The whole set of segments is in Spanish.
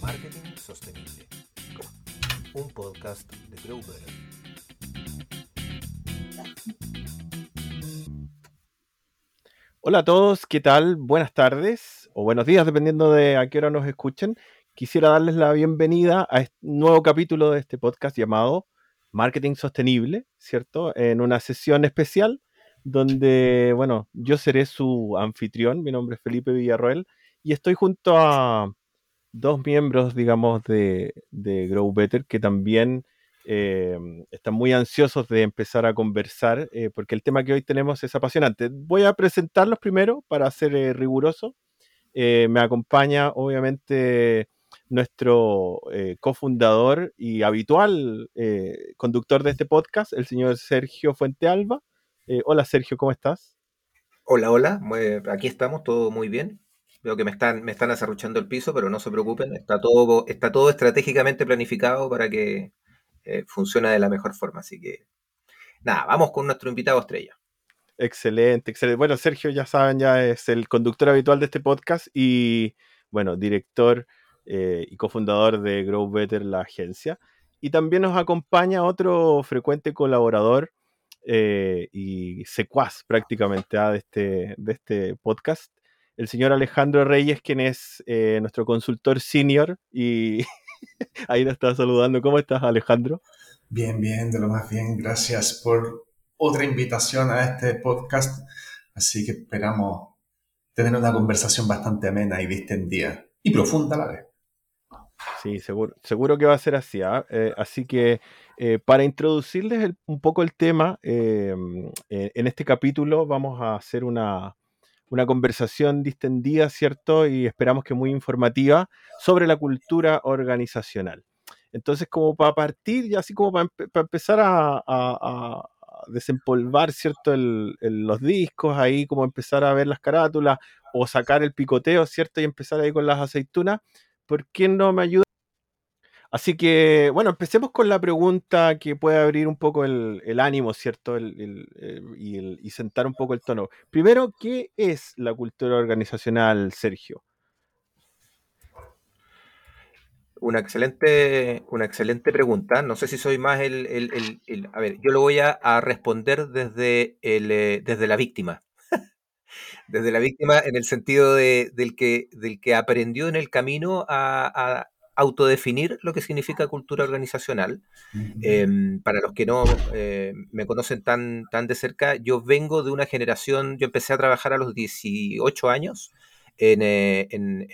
Marketing Sostenible, un podcast de Grow Better. Hola a todos, ¿qué tal? Buenas tardes o buenos días, dependiendo de a qué hora nos escuchen. Quisiera darles la bienvenida a este nuevo capítulo de este podcast llamado Marketing Sostenible, ¿cierto? En una sesión especial donde, bueno, yo seré su anfitrión, mi nombre es Felipe Villarroel, y estoy junto a dos miembros, digamos, de, Grow Better que también eh, están muy ansiosos de empezar a conversar, eh, porque el tema que hoy tenemos es apasionante. Voy a presentarlos primero para ser eh, riguroso. me acompaña, obviamente, nuestro cofundador y habitual conductor de este podcast, el señor Sergio Fuentealba. hola Sergio, ¿cómo estás? Hola, hola, aquí estamos, todo muy bien. Veo que me están, me están acerruchando el piso, pero no se preocupen, está todo, está todo estratégicamente planificado para que eh, funcione de la mejor forma. Así que, nada, vamos con nuestro invitado estrella. Excelente, excelente. Bueno, Sergio, ya saben, ya es el conductor habitual de este podcast y, bueno, director eh, y cofundador de Grow Better, la agencia. Y también nos acompaña otro frecuente colaborador eh, y secuaz prácticamente ah, de, este, de este podcast, el señor Alejandro Reyes, quien es eh, nuestro consultor senior y ahí nos está saludando. ¿Cómo estás, Alejandro? Bien, bien, de lo más bien. Gracias por otra invitación a este podcast. Así que esperamos tener una conversación bastante amena y distendida y profunda a la vez. Sí, seguro, seguro que va a ser así. ¿ah? Eh, así que eh, para introducirles un poco el tema, en este capítulo vamos a hacer una, una conversación distendida, ¿cierto? Y esperamos que muy informativa sobre la cultura organizacional. Entonces, como para partir y así como para, empezar a, desempolvar, ¿cierto? los discos, ahí como empezar a ver las carátulas o sacar el picoteo, ¿cierto? Y empezar ahí con las aceitunas, ¿por qué no me ayuda? Así que, bueno, empecemos con la pregunta que puede abrir un poco el, ánimo, ¿cierto? y, sentar un poco el tono. Primero, ¿qué es la cultura organizacional, Sergio? Una excelente, una excelente pregunta. No sé si soy más el... a ver, yo lo voy a, responder desde, eh, desde la víctima. desde la víctima en el sentido del, que, del que aprendió en el camino a, autodefinir lo que significa cultura organizacional. Em, para los que no eh, me conocen tan, tan de cerca, yo vengo de una generación, yo empecé a trabajar a los 18 años eh, en,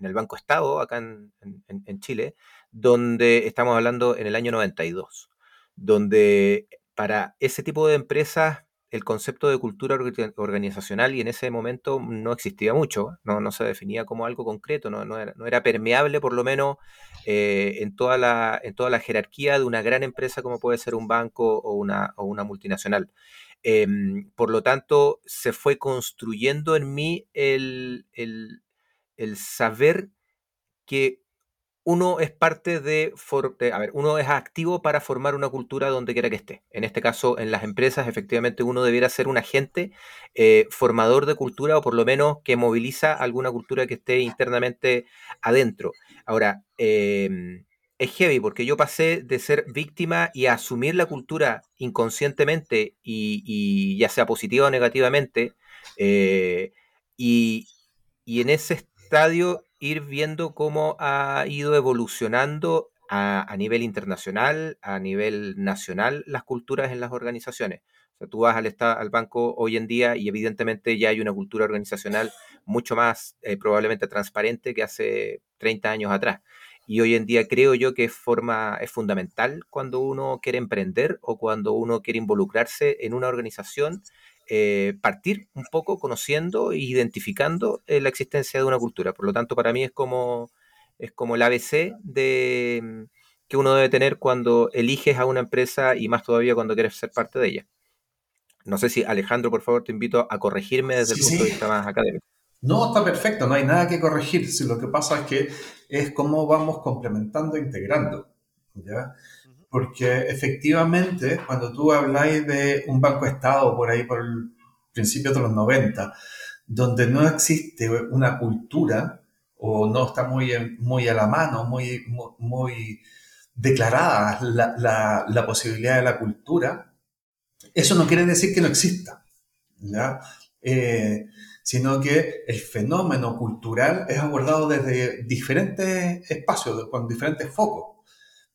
el Banco Estado, acá en, Chile, donde estamos hablando en el año 92, donde para ese tipo de empresas el concepto de cultura organizacional y en ese momento no existía mucho, no, no se definía como algo concreto, no, no, era, permeable por lo menos eh, en, toda la, en toda la jerarquía de una gran empresa como puede ser un banco o una, o una multinacional. Em, por lo tanto, se fue construyendo en mí el, el, el saber que uno es parte de, a ver, uno es activo para formar una cultura donde quiera que esté. En este caso, en las empresas, efectivamente, uno debiera ser un agente eh, formador de cultura o por lo menos que moviliza alguna cultura que esté internamente adentro. Ahora, em, es heavy porque yo pasé de ser víctima y a asumir la cultura inconscientemente y, ya sea positiva o negativamente, eh, y, y en ese estadio ir viendo cómo ha ido evolucionando a, nivel internacional, a nivel nacional, las culturas en las organizaciones. O sea, tú vas al, al banco hoy en día y evidentemente ya hay una cultura organizacional mucho más eh, probablemente transparente que hace 30 años atrás. Y hoy en día creo yo que forma, es fundamental cuando uno quiere emprender o cuando uno quiere involucrarse en una organización eh, partir un poco conociendo e identificando eh, la existencia de una cultura. Por lo tanto, para mí es como, es como el ABC de, mm, que uno debe tener cuando eliges a una empresa y más todavía cuando quieres ser parte de ella. No sé si Alejandro, por favor, te invito a corregirme desde el punto de vista más académico. No, está perfecto, no hay nada que corregir. Si lo que pasa es que es cómo vamos complementando e integrando. ¿ya? Porque efectivamente cuando tú habláis de un banco estado por ahí por el principio de los 90, donde no existe una cultura, o no está muy, muy a la mano, muy, muy, declarada la, posibilidad de la cultura, eso no quiere decir que no exista, ¿ya? Eh, sino que el fenómeno cultural es abordado desde diferentes espacios, con diferentes focos.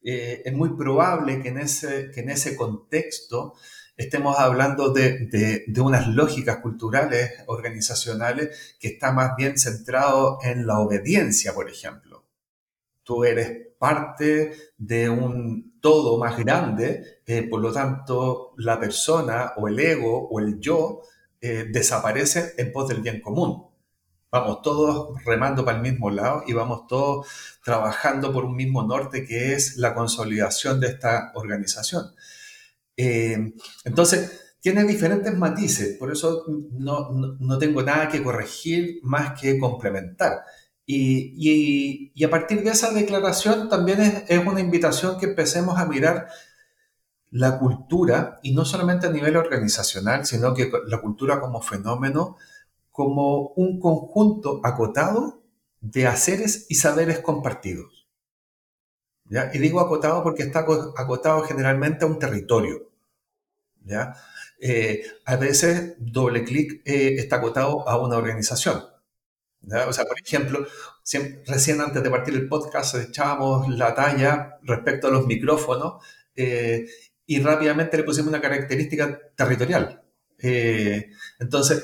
Eh, es muy probable que en ese, que en ese contexto estemos hablando de, de, unas lógicas culturales, organizacionales, que está más bien centrado en la obediencia, por ejemplo. Tú eres parte de un todo más grande, eh, por lo tanto, la persona o el ego o el yo eh, desaparece en pos del bien común. Vamos todos remando para el mismo lado y vamos todos trabajando por un mismo norte que es la consolidación de esta organización. Eh, entonces, tiene diferentes matices, por eso no, no, tengo nada que corregir más que complementar. Y, y, y a partir de esa declaración también es, es, una invitación que empecemos a mirar la cultura, y no solamente a nivel organizacional, sino que la cultura como fenómeno, como un conjunto acotado de haceres y saberes compartidos. ¿Ya? Y digo acotado porque está acotado generalmente a un territorio. ¿ya? Eh, a veces doble clic eh, está acotado a una organización. O sea, por ejemplo, recién antes de partir el podcast echábamos la talla respecto a los micrófonos eh, y rápidamente le pusimos una característica territorial. Eh, entonces,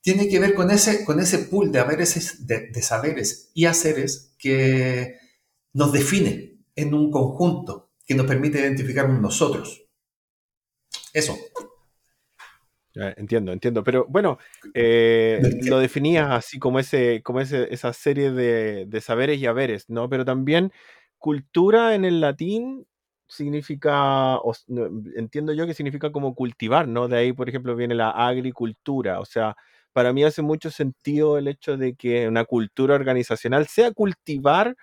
tiene que ver con ese, con ese pool de, haberes, de, saberes y haceres que nos define en un conjunto, que nos permite identificarnos nosotros. Eso. Entiendo, entiendo. Pero bueno, eh, lo definías así como, ese, como ese, esa serie de, de, saberes y haberes, ¿no? Pero también cultura en el latín significa, entiendo yo que significa como cultivar, ¿no? De ahí, por ejemplo, viene la agricultura. O sea, para mí hace mucho sentido el hecho de que una cultura organizacional sea cultivar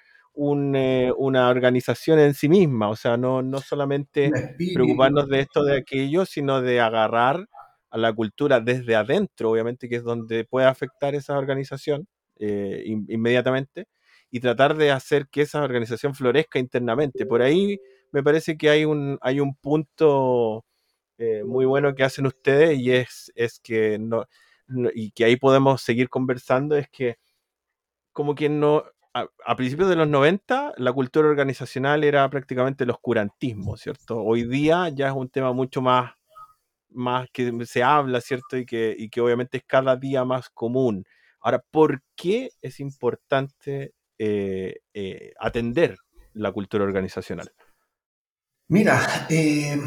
eh, una organización en sí misma. O sea, no, no solamente preocuparnos de esto, de aquello, sino de agarrar a la cultura desde adentro, obviamente, que es donde puede afectar esa organización eh, inmediatamente, y tratar de hacer que esa organización florezca internamente. Por ahí me parece que hay un, hay un punto eh, muy bueno que hacen ustedes y es, es que no, y que ahí podemos seguir conversando, es que como que no, a, principios de los 90 la cultura organizacional era prácticamente el oscurantismo, ¿cierto? Hoy día ya es un tema mucho más, más que se habla, ¿cierto? Y que, y que obviamente es cada día más común. Ahora, ¿por qué es importante eh, eh, atender la cultura organizacional? Mira, eh,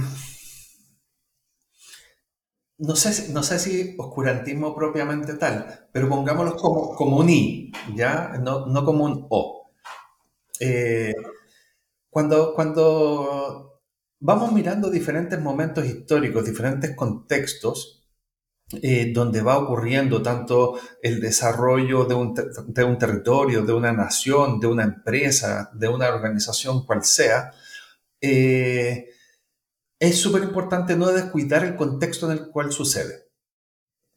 no, sé, no sé si oscurantismo propiamente tal, pero pongámoslo como, como un I, ¿ya? No, como un O. Eh, cuando, cuando vamos mirando diferentes momentos históricos, diferentes contextos, eh, donde va ocurriendo tanto el desarrollo de un, de un, territorio, de una nación, de una empresa, de una organización cual sea, eh, es súper importante no descuidar el contexto en el cual sucede.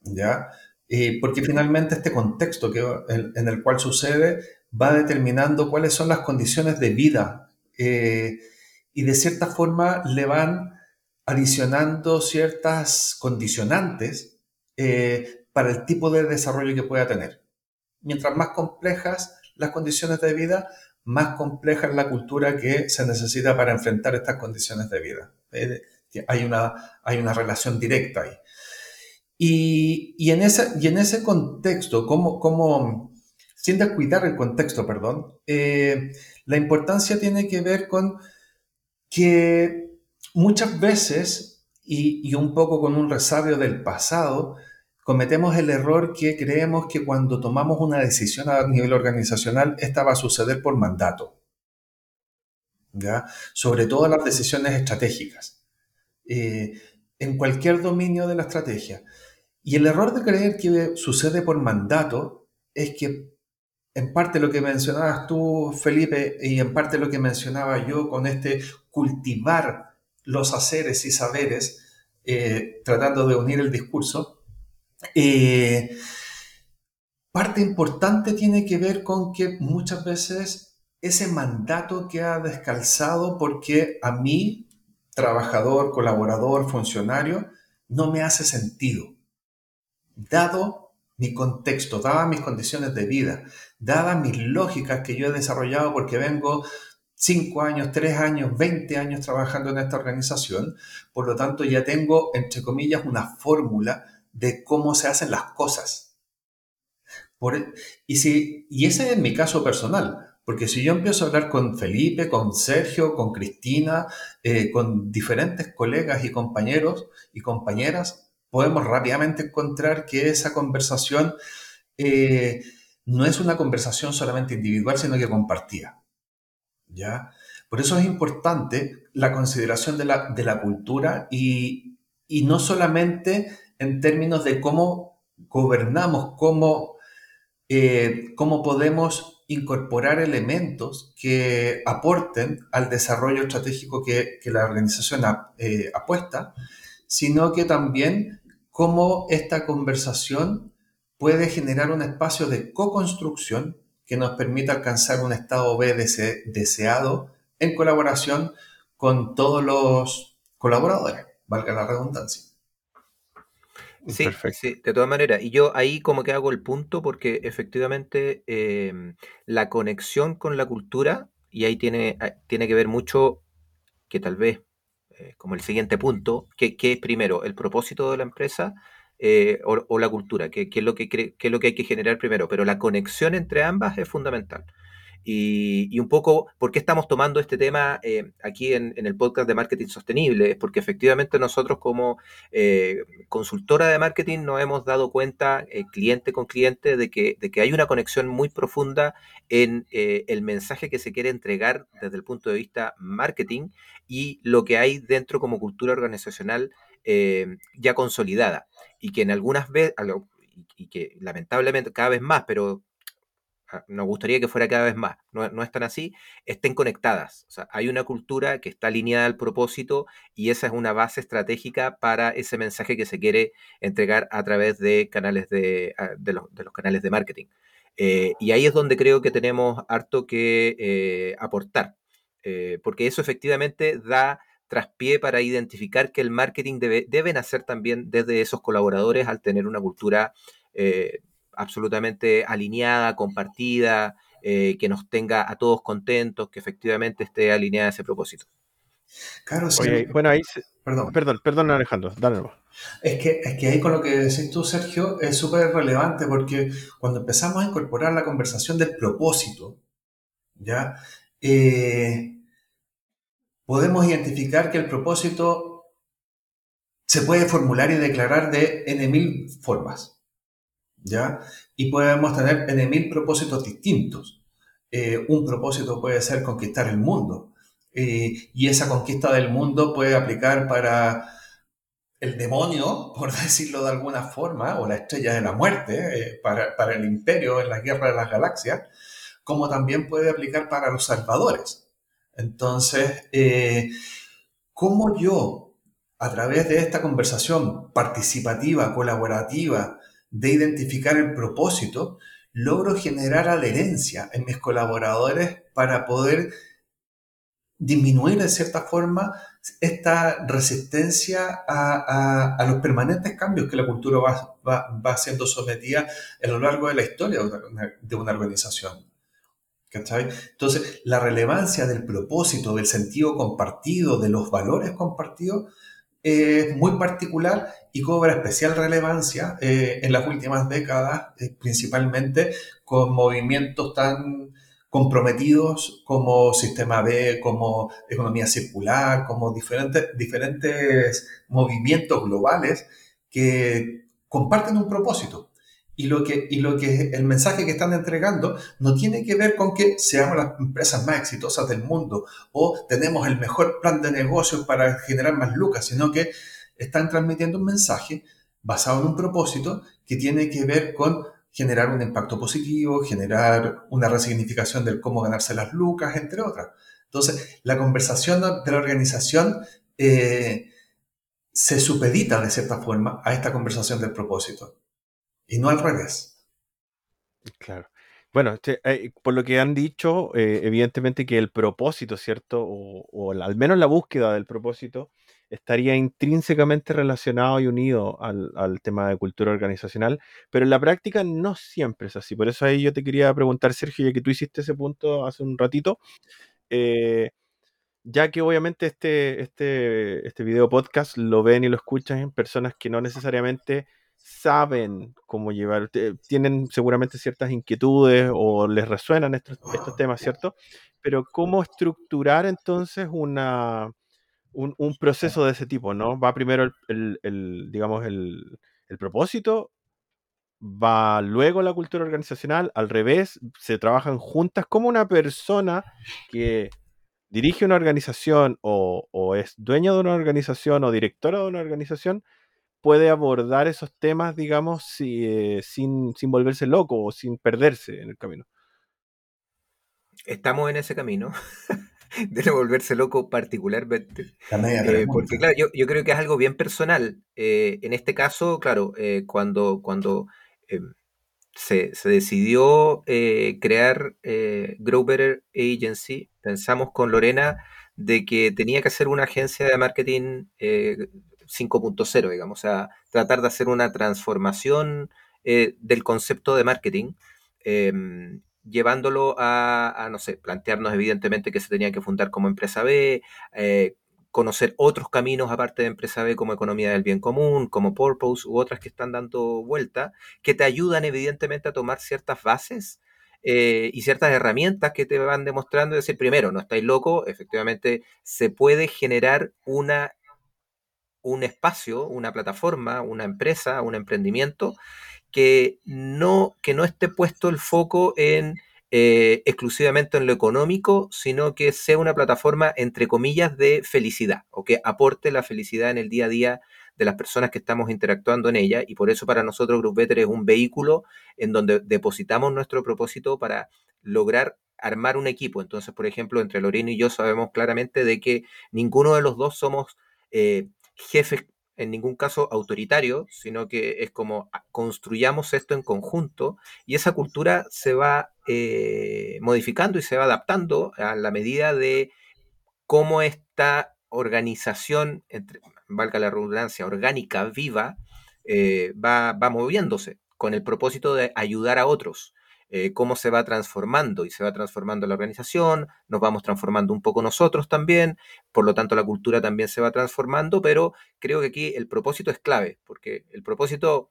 ¿Ya? Eh, porque finalmente este contexto que, en, el cual sucede va determinando cuáles son las condiciones de vida eh, y de cierta forma le van adicionando ciertas condicionantes para el tipo de desarrollo que pueda tener. Mientras más complejas las condiciones de vida, más compleja es la cultura que se necesita para enfrentar estas condiciones de vida. Eh, hay una, hay una relación directa ahí. Y, y, en, ese, y en ese contexto, como, como, sin descuidar el contexto, perdón, eh, la importancia tiene que ver con que muchas veces, y, y un poco con un resabio del pasado, cometemos el error que creemos que cuando tomamos una decisión a nivel organizacional, esta va a suceder por mandato. Sobre todo las decisiones estratégicas. Eh, en cualquier dominio de la estrategia. Y el error de creer que sucede por mandato es que en parte lo que mencionabas tú, Felipe, y en parte lo que mencionaba yo con este cultivar los haceres y saberes, eh, tratando de unir el discurso, eh, parte importante tiene que ver con que muchas veces ese mandato queda descalzado porque a mí, trabajador, colaborador, funcionario, no me hace sentido. Dado mi contexto, dadas mis condiciones de vida, dadas mis lógicas que yo he desarrollado porque vengo 5 años, 3 años, 20 años trabajando en esta organización, por lo tanto ya tengo, entre comillas, una fórmula de cómo se hacen las cosas. Por, y, si, y ese es mi caso personal, porque si yo empiezo a hablar con Felipe, con Sergio, con Cristina, eh, con diferentes colegas y compañeros y compañeras, podemos rápidamente encontrar que esa conversación eh, no es una conversación solamente individual, sino que compartida. ¿ya? Por eso es importante la consideración de la, de la cultura y, y, no solamente en términos de cómo gobernamos, cómo, eh, cómo podemos incorporar elementos que aporten al desarrollo estratégico que, que la organización eh, apuesta, sino que también cómo esta conversación puede generar un espacio de co-construcción que nos permita alcanzar un estado B deseado en colaboración con todos los colaboradores, valga la redundancia. Sí, sí, de todas maneras. Y yo ahí como que hago el punto porque efectivamente em, la conexión con la cultura, y ahí tiene, ah, tiene que ver mucho que tal vez, eh, como el siguiente punto, que, que, es primero el propósito de la empresa eh, o, la cultura, que, es lo que, es lo que hay que generar primero, pero la conexión entre ambas es fundamental. Y, un poco, ¿por qué estamos tomando este tema eh, aquí en, el podcast de marketing sostenible? Es porque efectivamente nosotros como eh, consultora de marketing nos hemos dado cuenta, cliente con cliente, de que, hay una conexión muy profunda en el mensaje que se quiere entregar desde el punto de vista marketing y lo que hay dentro como cultura organizacional ya consolidada y que en algunas veces, y que lamentablemente cada vez más, pero nos gustaría que fuera cada vez más, no, no, es tan así, estén conectadas. Hay una cultura que está alineada al propósito y esa es una base estratégica para ese mensaje que se quiere entregar a través de canales de, ah, los, canales de marketing. Eh, y ahí es donde creo que tenemos harto que eh, aportar, eh, porque eso efectivamente da traspié para identificar que el marketing debe, debe nacer también desde esos colaboradores al tener una cultura absolutamente alineada, compartida, eh, que nos tenga a todos contentos, que efectivamente esté alineada a ese propósito. Claro, sí. bueno, ahí perdón. perdón, perdón Alejandro, dale. Es que, es que ahí con lo que decís tú, Sergio, es súper relevante porque cuando empezamos a incorporar la conversación del propósito, ¿ya? Eh, podemos identificar que el propósito se puede formular y declarar de N mil formas, ¿ya? Y podemos tener mil propósitos distintos. Eh, un propósito puede ser conquistar el mundo, eh, y esa conquista del mundo puede aplicar para el demonio, por decirlo de alguna forma, o la estrella de la muerte, eh, para, para el imperio en la guerra de las galaxias, como también puede aplicar para los salvadores. Entonces, ¿cómo yo, a través de esta conversación participativa, colaborativa, de identificar el propósito, logro generar adherencia en mis colaboradores para poder disminuir de cierta forma esta resistencia a, los permanentes cambios que la cultura va, siendo sometida a lo largo de la historia de una organización. Entonces, la relevancia del propósito, del sentido compartido, de los valores compartidos, es muy particular y cobra especial relevancia eh, en las últimas décadas, eh, principalmente con movimientos tan comprometidos como Sistema B, como economía circular, como diferentes, diferentes movimientos globales que comparten un propósito y lo que, y lo que el mensaje que están entregando no tiene que ver con que seamos las empresas más exitosas del mundo o tenemos el mejor plan de negocios para generar más lucas, sino que están transmitiendo un mensaje basado en un propósito que tiene que ver con generar un impacto positivo, generar una resignificación del cómo ganarse las lucas, entre otras. Entonces, la conversación de la organización eh, se supedita de cierta forma a esta conversación del propósito y no al revés. Claro. Bueno, eh, por lo que han dicho, eh, evidentemente que el propósito, ¿cierto? O, o al menos la búsqueda del propósito estaría intrínsecamente relacionado y unido al, al, tema de cultura organizacional, pero en la práctica no siempre es así. Por eso ahí yo te quería preguntar, Sergio, ya que tú hiciste ese punto hace un ratito, eh, ya que obviamente este, este, este video podcast lo ven y lo escuchan en personas que no necesariamente saben cómo llevar, tienen seguramente ciertas inquietudes o les resuenan estos, estos temas, ¿cierto? Pero cómo estructurar entonces una, un, un, proceso de ese tipo, ¿no? Va primero el, el, digamos, el, el, propósito, va luego la cultura organizacional, al revés, se trabajan juntas como una persona que dirige una organización o, o es dueño de una organización o directora de una organización, puede abordar esos temas, digamos, si, eh, sin, sin volverse loco o sin perderse en el camino. Estamos en ese camino de no volverse loco particularmente. Eh, porque claro, yo, yo, creo que es algo bien personal. Eh, en este caso, claro, eh, cuando, cuando se, se, decidió eh, crear Grow Better Agency, pensamos con Lorena de que tenía que ser una agencia de marketing 5.0, digamos, o sea, tratar de hacer una transformación eh, del concepto de marketing, eh, llevándolo a, a, no sé, plantearnos evidentemente que se tenía que fundar como empresa B, eh, conocer otros caminos aparte de empresa B como economía del bien común, como Purpose u otras que están dando vuelta, que te ayudan evidentemente a tomar ciertas bases eh, y ciertas herramientas que te van demostrando, es decir, primero, no estáis locos, efectivamente se puede generar una un espacio, una plataforma, una empresa, un emprendimiento que no, que no esté puesto el foco en eh, exclusivamente en lo económico, sino que sea una plataforma, entre comillas, de felicidad, o que aporte la felicidad en el día a día de las personas que estamos interactuando en ella, y por eso para nosotros Group Better es un vehículo en donde depositamos nuestro propósito para lograr armar un equipo. Entonces, por ejemplo, entre Loreno y yo sabemos claramente de que ninguno de los dos somos eh, jefes en ningún caso autoritario, sino que es como ah, construyamos esto en conjunto y esa cultura se va eh, modificando y se va adaptando a la medida de cómo esta organización, valga la redundancia, orgánica, viva, eh, va, va moviéndose con el propósito de ayudar a otros eh, cómo se va transformando y se va transformando la organización, nos vamos transformando un poco nosotros también, por lo tanto la cultura también se va transformando, pero creo que aquí el propósito es clave, porque el propósito,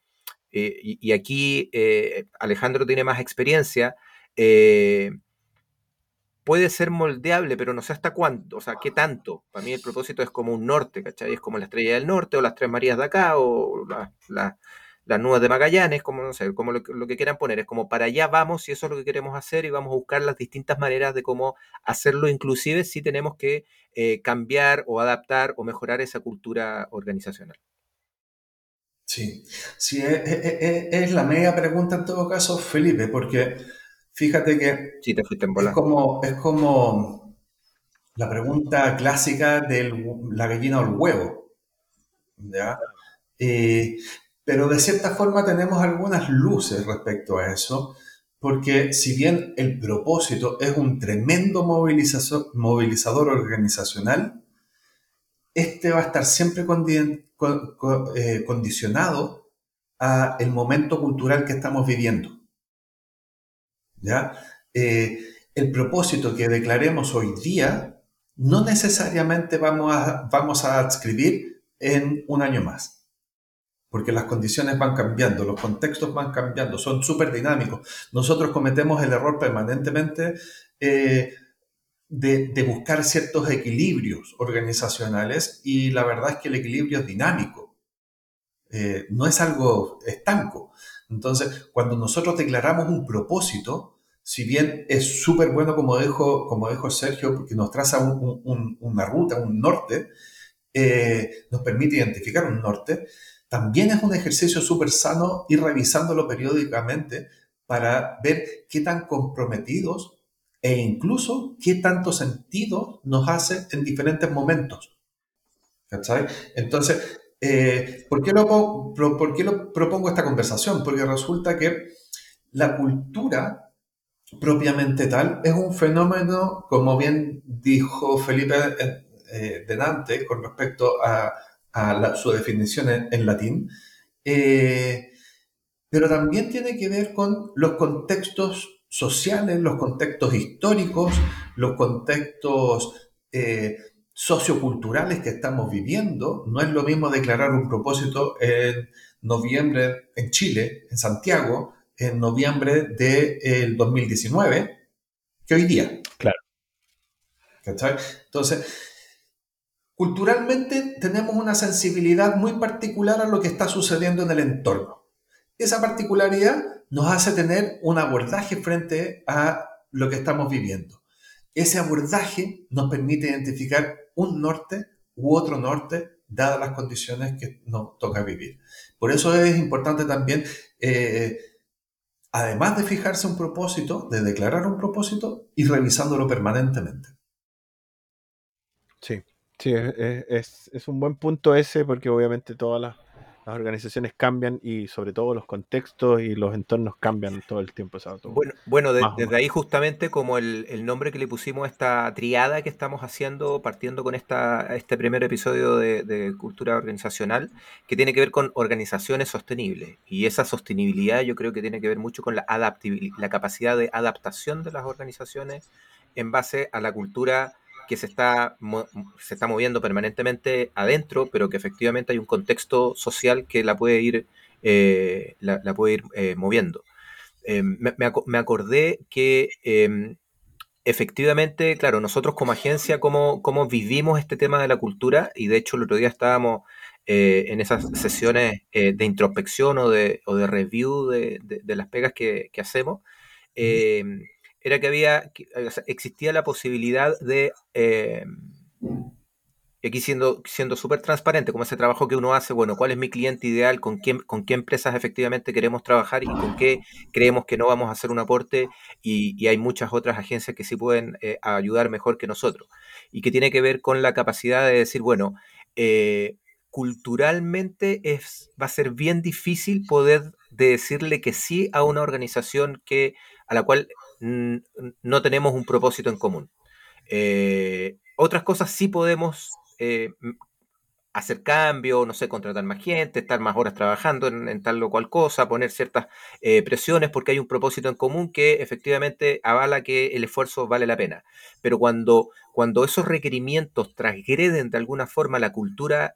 eh, y, aquí eh, Alejandro tiene más experiencia, puede ser moldeable, pero no sé hasta cuánto, o sea, qué tanto. Para mí el propósito es como un norte, ¿cachai? Es como la estrella del norte o las tres Marías de acá o la, la las nubes de Magallanes, como no sé, como lo, lo, que quieran poner, es como para allá vamos y eso es lo que queremos hacer y vamos a buscar las distintas maneras de cómo hacerlo, inclusive si tenemos que eh, cambiar o adaptar o mejorar esa cultura organizacional. Sí, sí, es, es, es, la media pregunta en todo caso, Felipe, porque fíjate que sí, te fuiste en es, como, es como la pregunta clásica de la gallina o el huevo. ¿ya? Eh, pero de cierta forma tenemos algunas luces respecto a eso, porque si bien el propósito es un tremendo movilizador, organizacional, este va a estar siempre eh, condicionado a el momento cultural que estamos viviendo. ¿Ya? Eh, el propósito que declaremos hoy día no necesariamente vamos a, vamos a adscribir en un año más porque las condiciones van cambiando, los contextos van cambiando, son súper dinámicos. Nosotros cometemos el error permanentemente eh, de, de, buscar ciertos equilibrios organizacionales y la verdad es que el equilibrio es dinámico, eh, no es algo estanco. Entonces, cuando nosotros declaramos un propósito, si bien es súper bueno, como dijo, como dijo Sergio, porque nos traza un, un, una ruta, un norte, eh, nos permite identificar un norte, también es un ejercicio súper sano ir revisándolo periódicamente para ver qué tan comprometidos e incluso qué tanto sentido nos hace en diferentes momentos. ¿Cachai? Entonces, eh, ¿por, qué lo, ¿por qué lo propongo esta conversación? Porque resulta que la cultura propiamente tal es un fenómeno, como bien dijo Felipe eh, eh, con respecto a, su definición en, latín, eh, pero también tiene que ver con los contextos sociales, los contextos históricos, los contextos socioculturales que estamos viviendo. No es lo mismo declarar un propósito en noviembre en Chile, en Santiago, en noviembre del 2019, que hoy día. Claro. ¿Cachai? Entonces, culturalmente tenemos una sensibilidad muy particular a lo que está sucediendo en el entorno. Esa particularidad nos hace tener un abordaje frente a lo que estamos viviendo. Ese abordaje nos permite identificar un norte u otro norte dadas las condiciones que nos toca vivir. Por eso es importante también, eh, además de fijarse un propósito, de declarar un propósito, y revisándolo permanentemente. Sí, sí, es, es un buen punto ese porque obviamente todas las las organizaciones cambian y sobre todo los contextos y los entornos cambian todo el tiempo. bueno, bueno desde ahí justamente como el, nombre que le pusimos a esta triada que estamos haciendo, partiendo con esta, este primer episodio de, cultura organizacional, que tiene que ver con organizaciones sostenibles. Y esa sostenibilidad yo creo que tiene que ver mucho con la, adaptabilidad, la capacidad de adaptación de las organizaciones en base a la cultura que se está, se está moviendo permanentemente adentro, pero que efectivamente hay un contexto social que la puede ir, eh, la, puede ir eh, moviendo. Em, me, acordé que em, efectivamente, claro, nosotros como agencia, cómo, cómo vivimos este tema de la cultura, y de hecho el otro día estábamos eh, en esas sesiones de introspección o de, o de review de, las pegas que, que hacemos, era que había, existía la posibilidad de, eh, aquí siendo siendo súper transparente, como ese trabajo que uno hace, bueno, cuál es mi cliente ideal, con quién, con qué empresas efectivamente queremos trabajar y con qué creemos que no vamos a hacer un aporte y, hay muchas otras agencias que sí pueden eh, ayudar mejor que nosotros. Y que tiene que ver con la capacidad de decir, bueno, eh, culturalmente es, va a ser bien difícil poder decirle que sí a una organización que, a la cual no tenemos un propósito en común. Eh, otras cosas sí podemos eh, hacer cambio, no sé, contratar más gente, estar más horas trabajando en, tal o cual cosa, poner ciertas eh, presiones porque hay un propósito en común que efectivamente avala que el esfuerzo vale la pena. Pero cuando, cuando esos requerimientos transgreden de alguna forma la cultura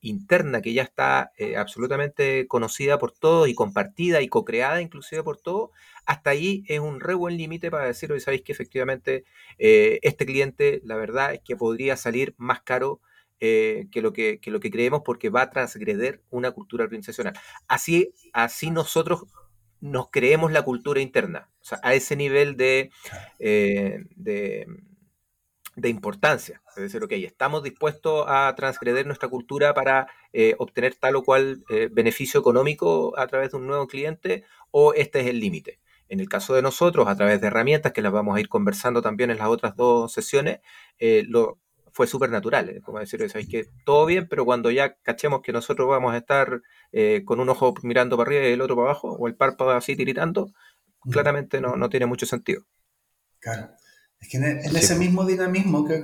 interna que ya está absolutamente conocida por todos y compartida y co-creada inclusive por todos, hasta ahí es un re buen límite para decir, hoy sabéis que efectivamente este cliente, la verdad es que podría salir más caro eh, que, lo que, lo que creemos porque va a transgreder una cultura organizacional. Así, así nosotros nos creemos la cultura interna, o sea, a ese nivel de, eh, de, importancia. Es decir, ok, estamos dispuestos a transgreder nuestra cultura para eh, obtener tal o cual beneficio económico a través de un nuevo cliente o este es el límite. En el caso de nosotros, a través de herramientas que las vamos a ir conversando también en las otras dos sesiones, lo, fue súper natural, ¿eh? como decir, sabéis que todo bien, pero cuando ya cachemos que nosotros vamos a estar eh, con un ojo mirando para arriba y el otro para abajo, o el párpado así tiritando, claramente no, no, tiene mucho sentido. Claro. Es que en, ese mismo dinamismo que,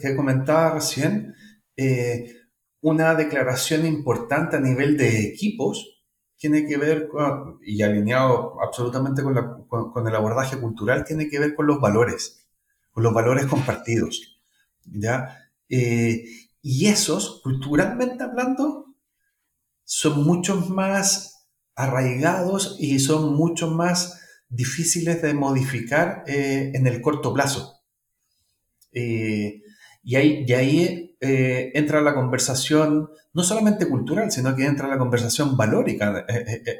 que comentaba recién, eh, una declaración importante a nivel de equipos tiene que ver con, y alineado absolutamente con, el abordaje cultural, tiene que ver con los valores, con los valores compartidos. ¿ya? Eh, y esos, culturalmente hablando, son mucho más arraigados y son mucho más difíciles de modificar eh, en el corto plazo. Eh, y ahí, y ahí entra la conversación, no solamente cultural, sino que entra la conversación valórica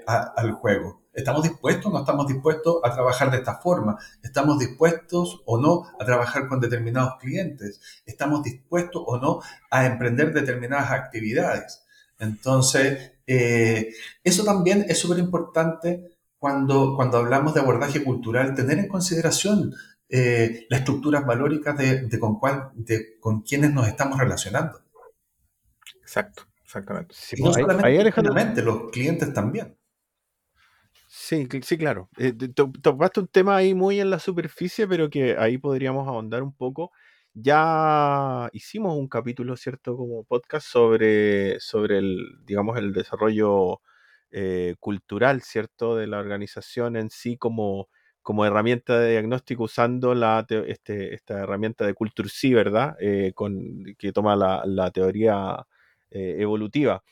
al juego. ¿Estamos dispuestos o no estamos dispuestos a trabajar de esta forma? ¿Estamos dispuestos o no a trabajar con determinados clientes? ¿Estamos dispuestos o no a emprender determinadas actividades? Entonces, eh, eso también es súper importante cuando, cuando hablamos de abordaje cultural, tener en consideración eh, las estructuras valóricas de, con cuál, de con quienes nos estamos relacionando. Exacto, exactamente. no solamente los clientes también. Sí, sí, claro. Eh, topaste un tema ahí muy en la superficie, pero que ahí podríamos ahondar un poco. Ya hicimos un capítulo, ¿cierto? Como podcast sobre, sobre el, digamos, el desarrollo eh, cultural, ¿cierto? De la organización en sí como, como herramienta de diagnóstico usando la este, esta herramienta de Culture sí, ¿verdad? Eh, con, que toma la, la teoría evolutiva.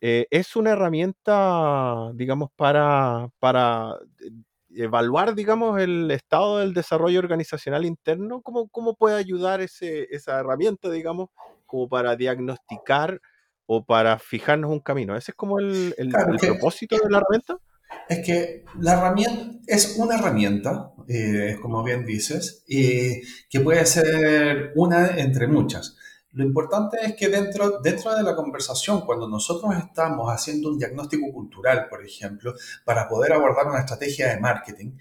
Eh, es una herramienta, digamos, para, para eh, evaluar, digamos, el estado del desarrollo organizacional interno. ¿Cómo, cómo puede ayudar ese, esa herramienta, digamos, como para diagnosticar o para fijarnos un camino? ¿Ese es como el, el, propósito de la herramienta? Es que la herramienta es una herramienta, eh, como bien dices, que puede ser una entre muchas. Lo importante es que dentro, dentro de la conversación, cuando nosotros estamos haciendo un diagnóstico cultural, por ejemplo, para poder abordar una estrategia de marketing,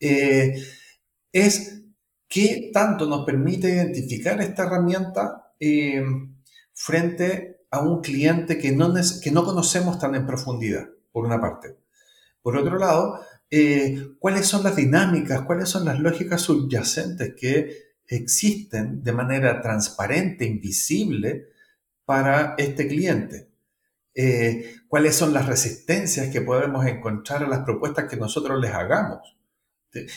eh, es qué tanto nos permite identificar esta herramienta eh, frente a un cliente que no, que no conocemos tan en profundidad, por una parte. Por otro lado, eh, cuáles son las dinámicas, cuáles son las lógicas subyacentes que existen de manera transparente, invisible para este cliente. Eh, cuáles son las resistencias que podemos encontrar a las propuestas que nosotros les hagamos.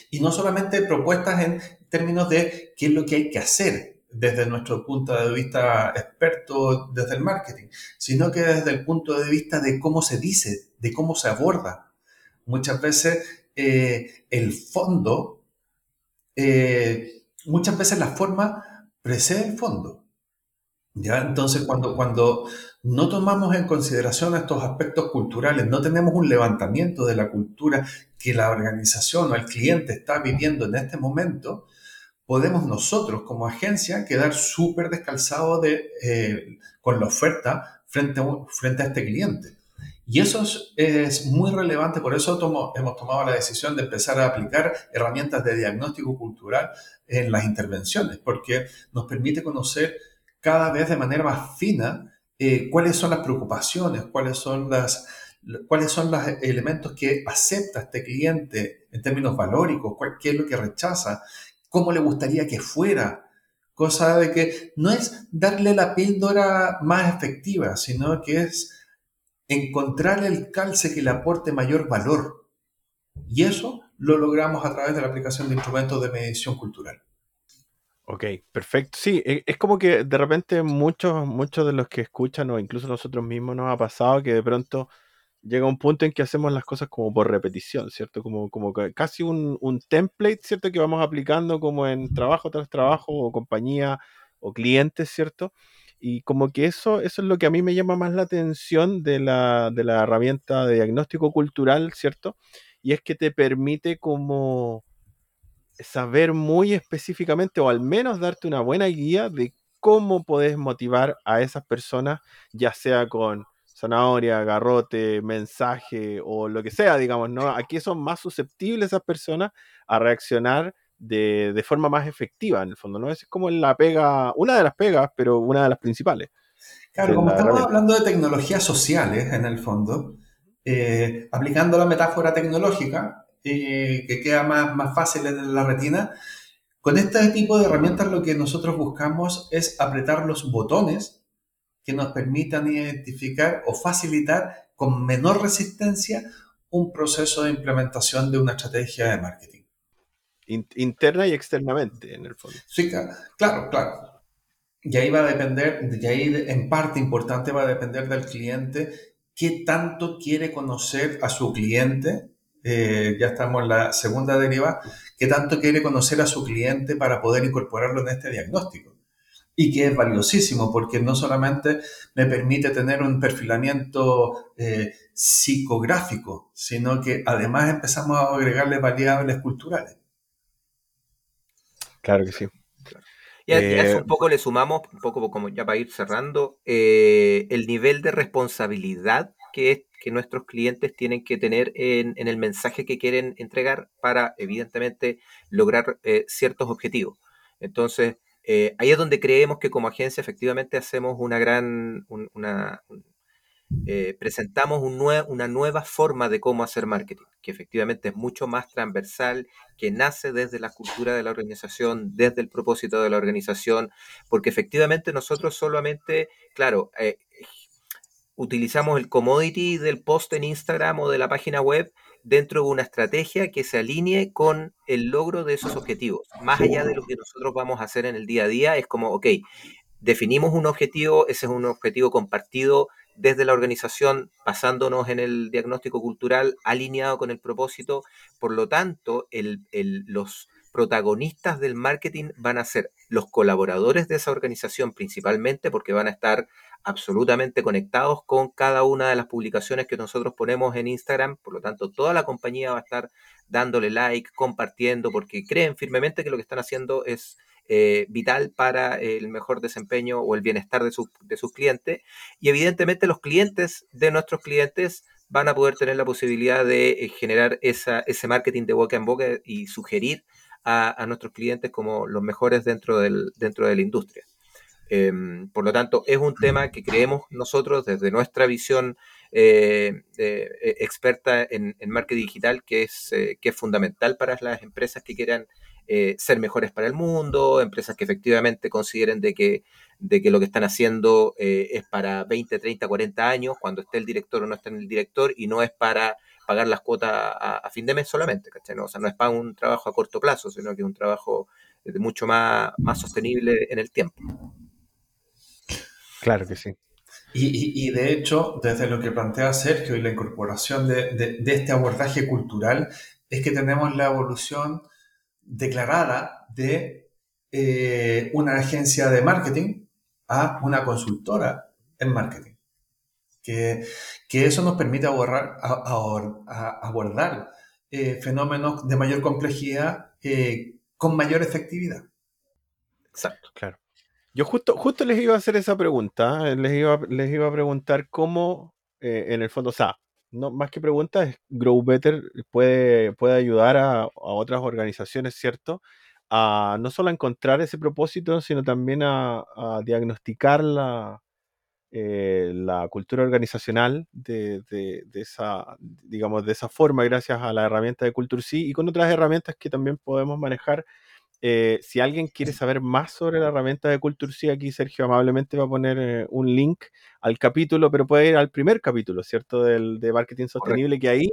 Y no solamente propuestas en términos de qué es lo que hay que hacer desde nuestro punto de vista experto desde el marketing, sino que desde el punto de vista de cómo se dice, de cómo se aborda. Muchas veces eh, el fondo eh, muchas veces la forma precede el fondo. ¿ya? Entonces, cuando, cuando no tomamos en consideración estos aspectos culturales, no tenemos un levantamiento de la cultura que la organización o el cliente está viviendo en este momento, podemos nosotros como agencia quedar súper descalzados de, eh, con la oferta frente frente a este cliente. Y eso es, muy relevante, por eso hemos tomado la decisión de empezar a aplicar herramientas de diagnóstico cultural en las intervenciones, porque nos permite conocer cada vez de manera más fina eh, cuáles son las preocupaciones, cuáles son las cuáles son los elementos que acepta este cliente en términos valóricos, qué es lo que rechaza, cómo le gustaría que fuera, cosa de que no es darle la píldora más efectiva, sino que es encontrar el calce que le aporte mayor valor. Y eso lo logramos a través de la aplicación de instrumentos de medición cultural. Ok, perfecto. Sí, e, es como que de repente muchos, muchos de los que escuchan o incluso nosotros mismos nos ha pasado que de pronto llega un punto en que hacemos las cosas como por repetición, ¿cierto? Como, como casi un, un template, ¿cierto? Que vamos aplicando como en trabajo tras trabajo o compañía o clientes, ¿cierto? Y como que eso, eso es lo que a mí me llama más la atención de la, de la herramienta de diagnóstico cultural, ¿cierto? Y es que te permite como saber muy específicamente o al menos darte una buena guía de cómo puedes motivar a esas personas, ya sea con zanahoria, garrote, mensaje o lo que sea, digamos, ¿no? Aquí son más susceptibles esas personas a reaccionar de, forma más efectiva, en el fondo, ¿no? Es como la pega, una de las pegas, pero una de las principales. Claro, como estamos hablando de tecnologías sociales, en el fondo, eh, aplicando la metáfora tecnológica, eh, que queda más, más fácil en la retina, con este tipo de herramientas lo que nosotros buscamos es apretar los botones que nos permitan identificar o facilitar con menor resistencia un proceso de implementación de una estrategia de marketing interna y externamente, en el fondo. Sí, claro, claro. Y ahí va a depender, y ahí en parte importante va a depender del cliente, qué tanto quiere conocer a su cliente, eh, ya estamos en la segunda deriva, qué tanto quiere conocer a su cliente para poder incorporarlo en este diagnóstico. Y que es valiosísimo porque no solamente me permite tener un perfilamiento eh, psicográfico, sino que además empezamos a agregarle variables culturales. Claro que sí. Y a, eso eh, un poco le sumamos, un poco como ya para ir cerrando, eh, el nivel de responsabilidad que, que nuestros clientes tienen que tener en, el mensaje que quieren entregar para, evidentemente, lograr eh, ciertos objetivos. Entonces, ahí es donde creemos que como agencia efectivamente hacemos una gran, una, eh, presentamos una nueva forma de cómo hacer marketing, que efectivamente es mucho más transversal, que nace desde la cultura de la organización, desde el propósito de la organización, porque efectivamente nosotros solamente, claro, eh, utilizamos el commodity del post en Instagram o de la página web dentro de una estrategia que se alinee con el logro de esos objetivos. Más allá de lo que nosotros vamos a hacer en el día a día, es como, ok, definimos un objetivo, ese es un objetivo compartido desde la organización, basándonos en el diagnóstico cultural alineado con el propósito. Por lo tanto, los protagonistas del marketing van a ser los colaboradores de esa organización principalmente porque van a estar absolutamente conectados con cada una de las publicaciones que nosotros ponemos en Instagram. Por lo tanto, toda la compañía va a estar dándole like, compartiendo, porque creen firmemente que lo que están haciendo es eh, vital para el mejor desempeño o el bienestar de, de sus clientes. Y evidentemente los clientes de nuestros clientes van a poder tener la posibilidad de eh, generar esa, ese marketing de boca en boca y sugerir a, nuestros clientes como los mejores dentro, del, dentro de la industria. Em, por lo tanto, es un tema que creemos nosotros desde nuestra visión eh, experta en, marketing digital que es, que es fundamental para las empresas que quieran eh, ser mejores para el mundo, empresas que efectivamente consideren de que, de que lo que están haciendo eh, es para 20, 30, 40 años, cuando esté el director o no esté en el director, y no es para pagar las cuotas a, fin de mes solamente, ¿cachai? o sea, no es para un trabajo a corto plazo, sino que es un trabajo mucho más, más sostenible en el tiempo. Claro que sí. Y, de hecho, desde lo que plantea Sergio y la incorporación de, de, este abordaje cultural, es que tenemos la evolución declarada de eh, una agencia de marketing a una consultora en marketing. Que, eso nos permite abordar, abordar eh, fenómenos de mayor complejidad eh, con mayor efectividad. Exacto, claro. Yo justo, justo les iba a hacer esa pregunta, les iba, les iba a preguntar cómo, en el fondo, o sea, no, más que preguntas, Grow Better puede, puede ayudar a, otras organizaciones, ¿cierto? A no solo a encontrar ese propósito, sino también a, diagnosticar la, eh, la cultura organizacional de, esa, digamos, de esa forma, gracias a la herramienta de Culture y con otras herramientas que también podemos manejar eh, si alguien quiere saber más sobre la herramienta de Culture C, aquí Sergio amablemente va a poner eh, un link al capítulo, pero puede ir al primer capítulo, ¿cierto? Del, de marketing sostenible, que ahí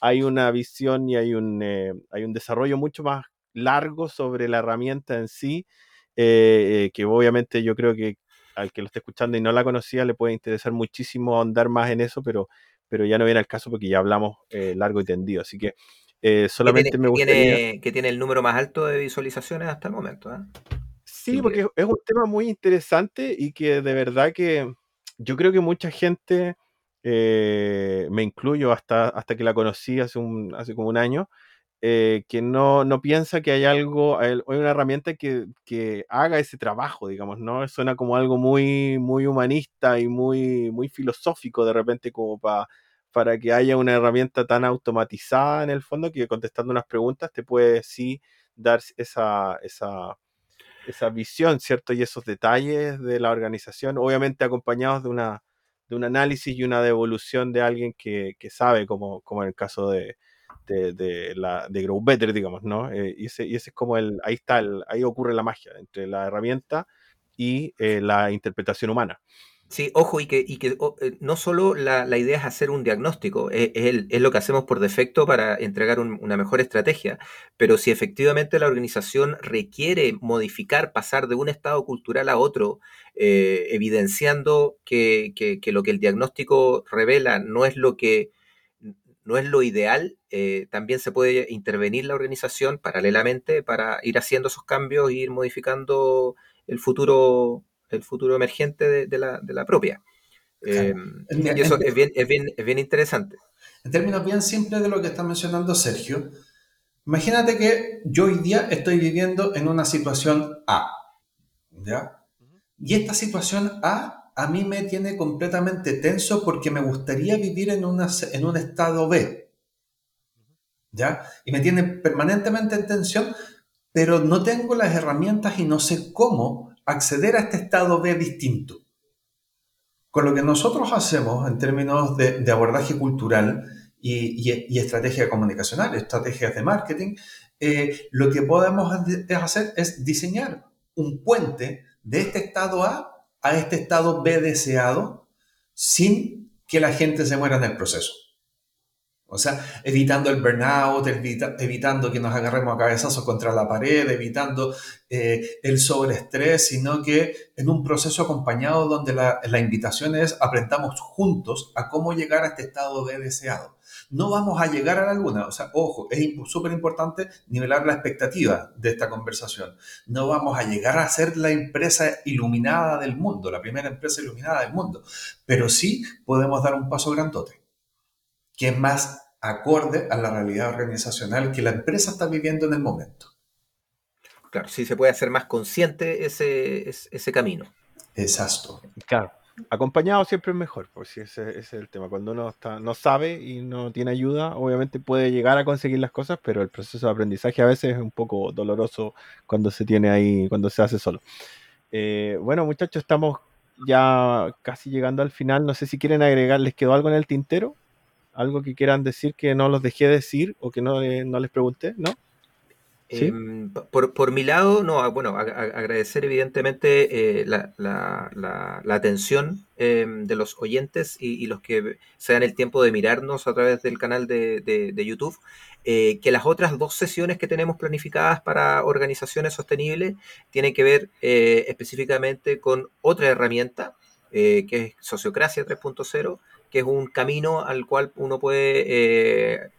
hay una visión y hay un, eh, hay un desarrollo mucho más largo sobre la herramienta en sí, que obviamente yo creo que al que lo esté escuchando y no la conocía le puede interesar muchísimo ahondar más en eso, pero, pero ya no viene al caso porque ya hablamos largo y tendido. Así que eh, solamente me gustaría... que tiene el número más alto de visualizaciones hasta el momento. ¿eh? Sí, porque es un tema muy interesante y que de verdad que yo creo que mucha gente, eh, me incluyo hasta, hasta que la conocí hace, un, hace como un año, que no, no, piensa que hay algo, hay una herramienta que, que, haga ese trabajo, digamos, ¿no? Suena como algo muy, muy humanista y muy, muy filosófico de repente como para para que haya una herramienta tan automatizada en el fondo que contestando unas preguntas te puede sí dar esa, esa, esa visión, ¿cierto? Y esos detalles de la organización, obviamente acompañados de, una, de un análisis y una devolución de alguien que, que sabe, como, como en el caso de, de, la, de Grow Better, digamos, ¿no? Eh, y, ese, y ese es como el, ahí está, el, ahí ocurre la magia entre la herramienta y eh, la interpretación humana. Sí, ojo, y que, eh, no solo la, idea es hacer un diagnóstico, es, es, lo que hacemos por defecto para entregar una mejor estrategia, pero si efectivamente la organización requiere modificar, pasar de un estado cultural a otro, eh, evidenciando que, lo que el diagnóstico revela no es lo que no es lo ideal, eh, también se puede intervenir la organización paralelamente para ir haciendo esos cambios e ir modificando el futuro el futuro emergente de, la, de la, propia. Eh, y eso es bien, es, bien, es bien interesante. En términos bien simples de lo que está mencionando Sergio, imagínate que yo hoy día estoy viviendo en una situación A, ¿ya? Y esta situación A a mí me tiene completamente tenso porque me gustaría vivir en, una, en un estado B, ¿ya? Y me tiene permanentemente en tensión, pero no tengo las herramientas y no sé cómo acceder a este estado B distinto. con lo que nosotros hacemos en términos de, abordaje cultural y, estrategia comunicacional, estrategias de marketing, eh, lo que podemos hacer es diseñar un puente de este estado A a este estado B deseado sin que la gente se muera en el proceso. O sea, evitando el burnout, evitando que nos agarremos a cabezazos contra la pared, evitando eh, el sobreestrés, sino que en un proceso acompañado donde la, la, invitación es aprendamos juntos a cómo llegar a este estado B deseado. No vamos a llegar a la luna, o sea, ojo, es súper importante nivelar la expectativa de esta conversación. No vamos a llegar a ser la empresa iluminada del mundo, la primera empresa iluminada del mundo, pero sí podemos dar un paso grandote que es más acorde a la realidad organizacional que la empresa está viviendo en el momento. Claro, sí se puede hacer más consciente ese, ese, camino. Exacto. Claro. Acompañado siempre es mejor, pues si ese, es el tema. Cuando uno está, no sabe y no tiene ayuda, obviamente puede llegar a conseguir las cosas, pero el proceso de aprendizaje a veces es un poco doloroso cuando se tiene ahí, cuando se hace solo. Eh, bueno, muchachos, estamos ya casi llegando al final. No sé si quieren agregar, ¿les quedó algo en el tintero? Algo que quieran decir que no los dejé decir o que no, no les pregunté, ¿no? Em, por, mi lado, no, bueno, agradecer evidentemente eh, la, atención em, de los oyentes y, los que se dan el tiempo de mirarnos a través del canal de, YouTube, eh, que las otras dos sesiones que tenemos planificadas para organizaciones sostenibles tienen que ver eh, específicamente con otra herramienta, que es Sociocracia 3.0, que es un camino al cual uno puede eh,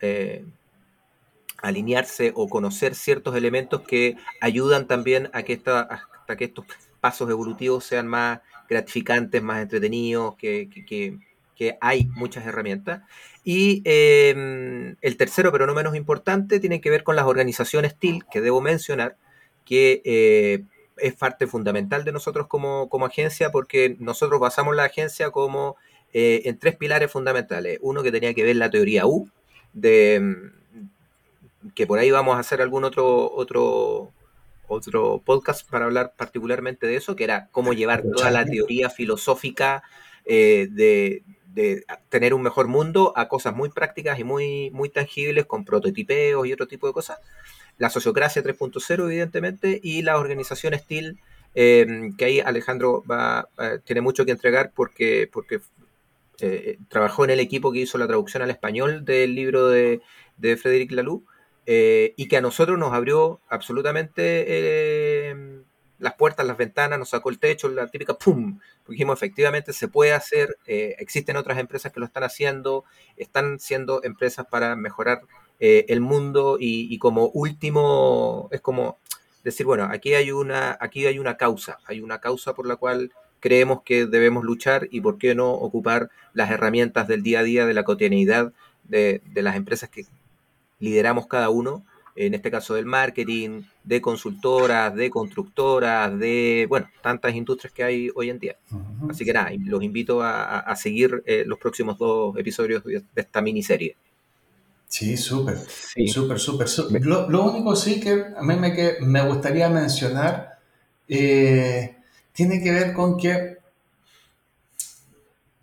eh, alinearse o conocer ciertos elementos que ayudan también a que, esta, que estos pasos evolutivos sean más gratificantes, más entretenidos, que, hay muchas herramientas. Y em, el tercero, pero no menos importante, tiene que ver con las organizaciones TIL, que debo mencionar, que eh, es parte fundamental de nosotros como, como, agencia, porque nosotros basamos la agencia como eh, en tres pilares fundamentales. Uno que tenía que ver la teoría U, de mm, que por ahí vamos a hacer algún otro, otro, otro podcast para hablar particularmente de eso, que era cómo llevar toda la teoría filosófica eh, de, tener un mejor mundo a cosas muy prácticas y muy, muy tangibles con prototipeos y otro tipo de cosas. La sociocracia 3.0, evidentemente, y la organización Steel, eh, que ahí Alejandro va, tiene mucho que entregar porque, porque eh, trabajó en el equipo que hizo la traducción al español del libro de, de Laloux, eh, y que a nosotros nos abrió absolutamente eh, las puertas, las ventanas, nos sacó el techo, la típica ¡pum! Dijimos, efectivamente se puede hacer, existen otras empresas que lo están haciendo, están siendo empresas para mejorar el mundo y, como último, es como decir, bueno, aquí hay una, aquí hay una causa, hay una causa por la cual creemos que debemos luchar y por qué no ocupar las herramientas del día a día, de la cotidianidad de, las empresas que lideramos cada uno, en este caso del marketing, de consultoras, de constructoras, de, bueno, tantas industrias que hay hoy en día. Así que nada, los invito a, seguir eh, los próximos dos episodios de, esta miniserie. Sí, súper, súper, súper. Lo, único sí que a mí me, que me gustaría mencionar eh, tiene que ver con que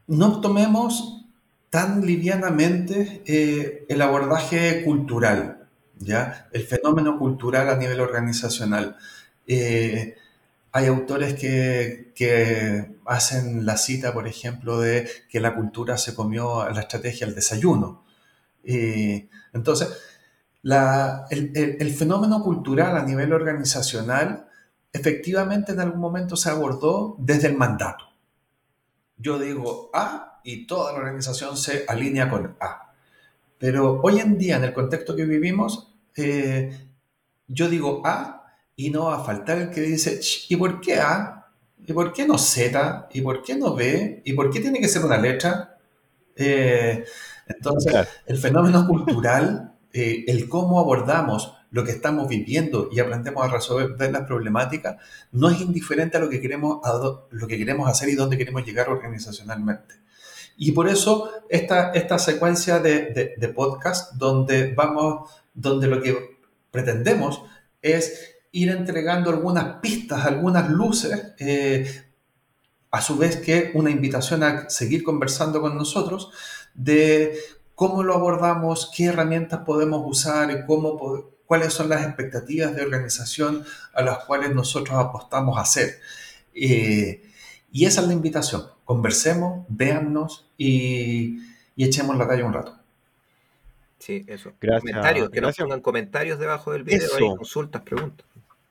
no tomemos tan livianamente eh, el abordaje cultural, ¿ya? el fenómeno cultural a nivel organizacional. Eh, hay autores que, hacen la cita, por ejemplo, de que la cultura se comió la estrategia al desayuno. entonces, el, fenómeno cultural a nivel organizacional efectivamente en algún momento se abordó desde el mandato. Yo digo A y toda la organización se alinea con A. Pero hoy en día, en el contexto que vivimos, eh, yo digo A y no va a faltar el que dice, ¿y por qué A? ¿Y por qué no Z? ¿Y por qué no B? ¿Y por qué tiene que ser una letra? Eh, entonces, el fenómeno cultural, eh, el cómo abordamos lo que estamos viviendo y aprendemos a resolver las problemáticas, no es indiferente a lo que queremos, lo que queremos hacer y dónde queremos llegar organizacionalmente. Y por eso esta, esta secuencia de, de, podcast donde vamos, donde lo que pretendemos es ir entregando algunas pistas, algunas luces, eh, a su vez que una invitación a seguir conversando con nosotros de cómo lo abordamos, qué herramientas podemos usar cómo, cuáles son las expectativas de organización a las cuales nosotros apostamos a hacer. Eh, y esa es la invitación. Conversemos, véannos y, echemos la calle un rato. Sí, eso. Gracias. Comentarios, que nos pongan comentarios debajo del video, consultas, preguntas.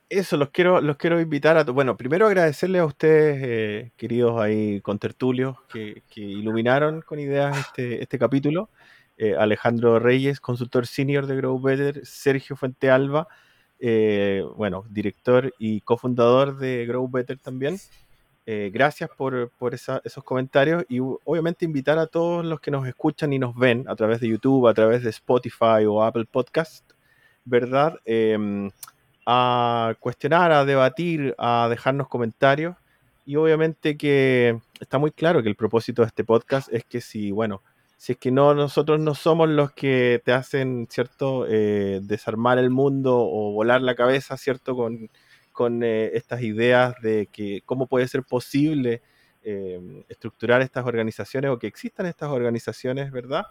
Eso, los quiero, los quiero invitar a. Bueno, primero agradecerle a ustedes, eh, queridos ahí contertulios, que, que iluminaron con ideas este, este capítulo. Eh, Alejandro Reyes, consultor senior de Grow Better, Sergio Fuente Alba, eh, bueno, director y cofundador de Grow Better también. gracias por, por esos comentarios y obviamente invitar a todos los que nos escuchan y nos ven a través de YouTube, a través de Spotify o Apple Podcast, ¿verdad? Em, a cuestionar, a debatir, a dejarnos comentarios. Y obviamente que está muy claro que el propósito de este podcast es que si, bueno, si es que no, nosotros no somos los que te hacen, ¿cierto?, eh, desarmar el mundo o volar la cabeza, ¿cierto?, con, con eh, estas ideas de que cómo puede ser posible eh, estructurar estas organizaciones o que existan estas organizaciones, ¿verdad?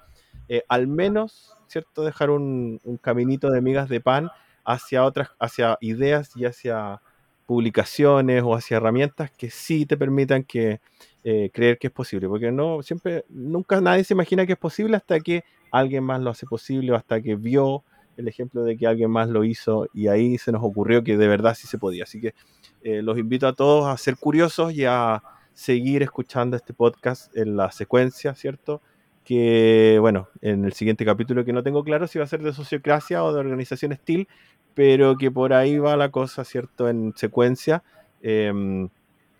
al menos, ¿cierto?, dejar un, un caminito de migas de pan hacia otras, hacia ideas y hacia publicaciones o hacia herramientas que sí te permitan que eh, creer que es posible, porque no siempre, nunca nadie se imagina que es posible hasta que alguien más lo hace posible o hasta que vio el ejemplo de que alguien más lo hizo y ahí se nos ocurrió que de verdad sí se podía. Así que eh, los invito a todos a ser curiosos y a seguir escuchando este podcast en la secuencia, ¿cierto? que, bueno, en el siguiente capítulo que no tengo claro si va a ser de sociocracia o de organización Steel, pero que por ahí va la cosa, ¿cierto? En secuencia. Em,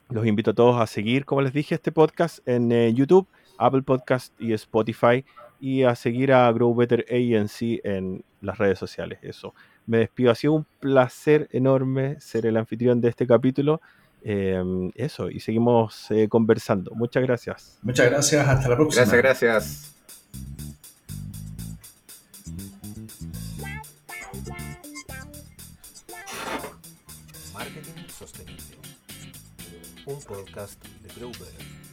los invito a todos a seguir, como les dije, este podcast en eh, YouTube, Apple Podcast y Spotify y a seguir a Grow Better ANC en las redes sociales. Eso. Me despido. Ha sido un placer enorme ser el anfitrión de este capítulo. Em, eso, y seguimos eh, conversando. Muchas gracias. Muchas gracias, hasta la próxima. Gracias, gracias. Sostenible, un podcast de Grover.